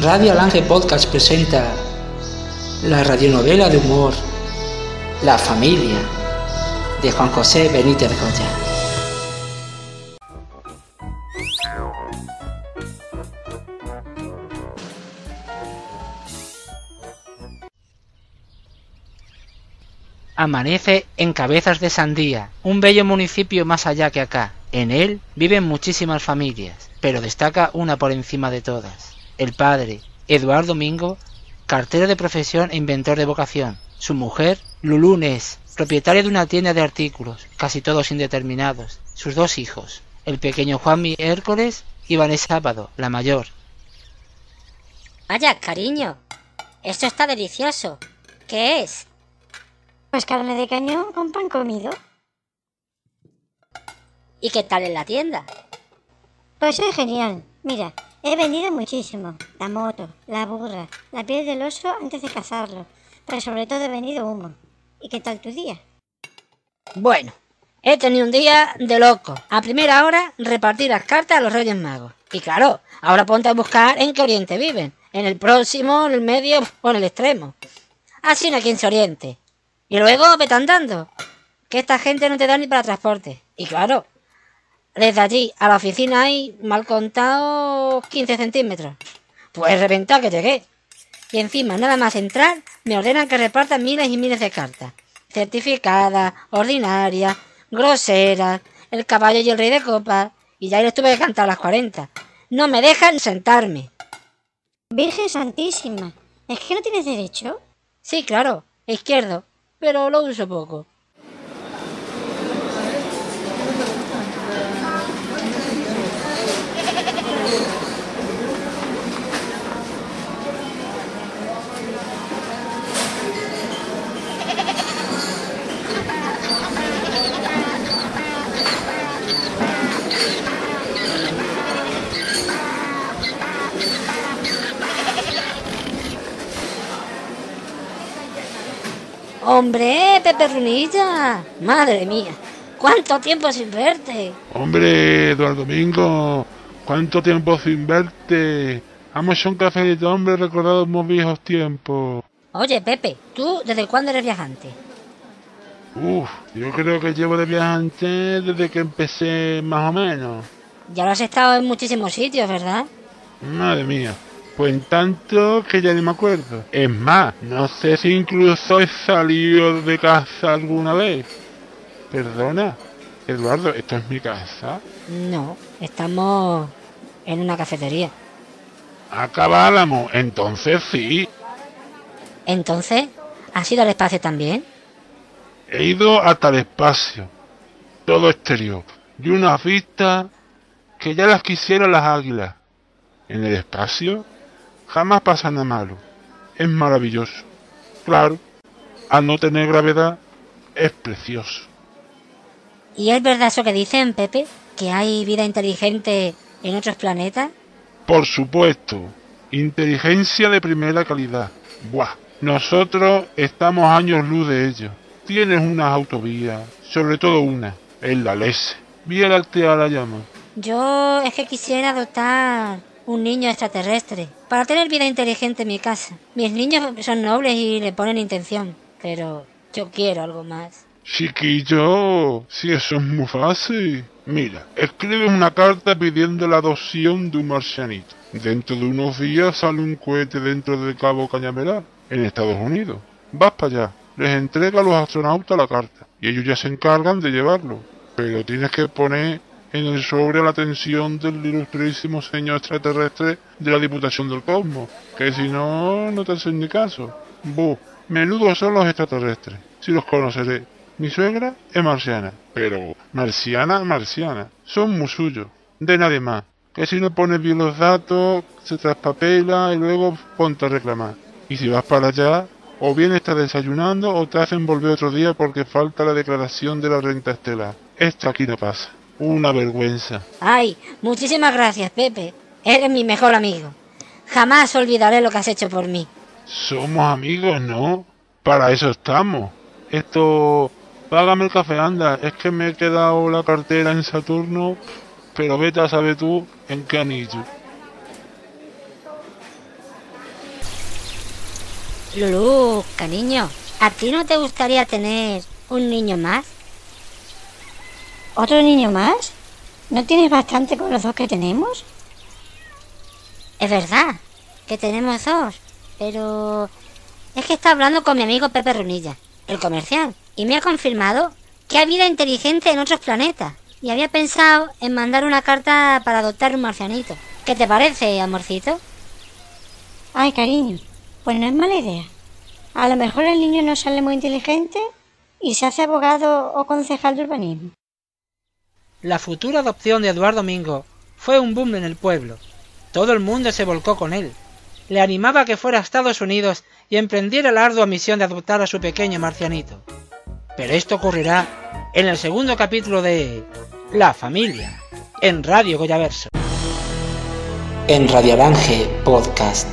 Radio Alange Podcast presenta la radionovela de humor La familia de Juan José Benítez Goya. Amanece en Cabezas de Sandía, un bello municipio más allá que acá. En él viven muchísimas familias, pero destaca una por encima de todas. El padre, Eduardo Domingo, cartero de profesión e inventor de vocación. Su mujer, Lulunes, propietaria de una tienda de artículos, casi todos indeterminados. Sus dos hijos, el pequeño Juanmi Hércules y Vanessa Sábado, la mayor. Vaya, cariño, esto está delicioso. ¿Qué es? Pues carne de cañón con pan comido. ¿Y qué tal en la tienda? Pues es genial. Mira, he vendido muchísimo. La moto, la burra, la piel del oso antes de cazarlo. Pero sobre todo he vendido humo. ¿Y qué tal tu día? Bueno, he tenido un día de loco. A primera hora, repartir las cartas a los Reyes Magos. Y claro, ahora ponte a buscar en qué oriente viven. En el próximo, en el medio o en el extremo. Así no quien se oriente. Y luego vete andando. Que esta gente no te da ni para transporte. Y claro, desde allí a la oficina hay, mal contado, 15 centímetros. Pues reventado que llegué. Y encima, nada más entrar, me ordenan que reparta miles y miles de cartas. Certificadas, ordinarias, groseras, el caballo y el rey de copas. Y ya les tuve que cantar las 40. No me dejan sentarme. Virgen Santísima, ¿es que no tienes derecho? Sí, claro, izquierdo, pero lo uso poco. Hombre, Pepe Runilla. Madre mía. ¿Cuánto tiempo sin verte? Hombre, Eduardo Domingo. ¿Cuánto tiempo sin verte? Vamos a un cafelito, hombre, recordamos viejos tiempos. Oye, Pepe, ¿tú desde cuándo eres viajante? Uf, yo creo que llevo de viajante desde que empecé más o menos. Ya lo has estado en muchísimos sitios, ¿verdad? Madre mía. Pues en tanto que ya ni me acuerdo. Es más, no sé si incluso he salido de casa alguna vez. Perdona, Eduardo, ¿esto es mi casa? No, estamos en una cafetería. Acabáramos, entonces sí. Entonces, ¿has ido al espacio también? He ido hasta el espacio, todo exterior, y una vista que ya las quisieran las águilas. En el espacio jamás pasa nada malo. Es maravilloso. Claro, al no tener gravedad, es precioso. ¿Y es verdad eso que dicen, Pepe? ¿Que hay vida inteligente en otros planetas? Por supuesto. Inteligencia de primera calidad. Buah. Nosotros estamos años luz de ello. Tienes unas autovías, sobre todo una, en la LESE. Vía la llama. Yo es que quisiera adoptar un niño extraterrestre para tener vida inteligente en mi casa. Mis niños son nobles y le ponen intención, pero yo quiero algo más. Chiquillo, si eso es muy fácil. Mira, escribes una carta pidiendo la adopción de un marcianito. Dentro de unos días sale un cohete dentro del Cabo Cañaveral, en Estados Unidos. Vas para allá, les entrega a los astronautas la carta y ellos ya se encargan de llevarlo. Pero tienes que poner en el sobre la atención del ilustrísimo señor extraterrestre de la Diputación del Cosmos, que si no, no te hacen ni caso. Buh, menudos son los extraterrestres, si los conoceré. Mi suegra es marciana, pero marciana, marciana. Son muy suyos, de nadie más. Que si no pones bien los datos, se traspapela y luego ponte a reclamar. Y si vas para allá, o bien estás desayunando o te hacen volver otro día porque falta la declaración de la renta estelar. Esto aquí no pasa. Una vergüenza. Ay, muchísimas gracias, Pepe. Eres mi mejor amigo. Jamás olvidaré lo que has hecho por mí. Somos amigos, ¿no? Para eso estamos. Esto... Págame el café, anda. Es que me he quedado la cartera en Saturno, pero vete a saber tú en qué anillo. Lulu, cariño, ¿a ti no te gustaría tener un niño más? ¿Otro niño más? ¿No tienes bastante con los dos que tenemos? Es verdad que tenemos dos, pero es que está hablando con mi amigo Pepe Runilla, el comercial, y me ha confirmado que hay vida inteligente en otros planetas. Y había pensado en mandar una carta para adoptar un marcianito. ¿Qué te parece, amorcito? Ay, cariño, pues no es mala idea. A lo mejor el niño no sale muy inteligente y se hace abogado o concejal de urbanismo. La futura adopción de Eduardo Domingo fue un boom en el pueblo. Todo el mundo se volcó con él. Le animaba a que fuera a Estados Unidos y emprendiera la ardua misión de adoptar a su pequeño marcianito. Pero esto ocurrirá en el segundo capítulo de La familia, en Radio Goyaverso. En Radio Arange Podcast.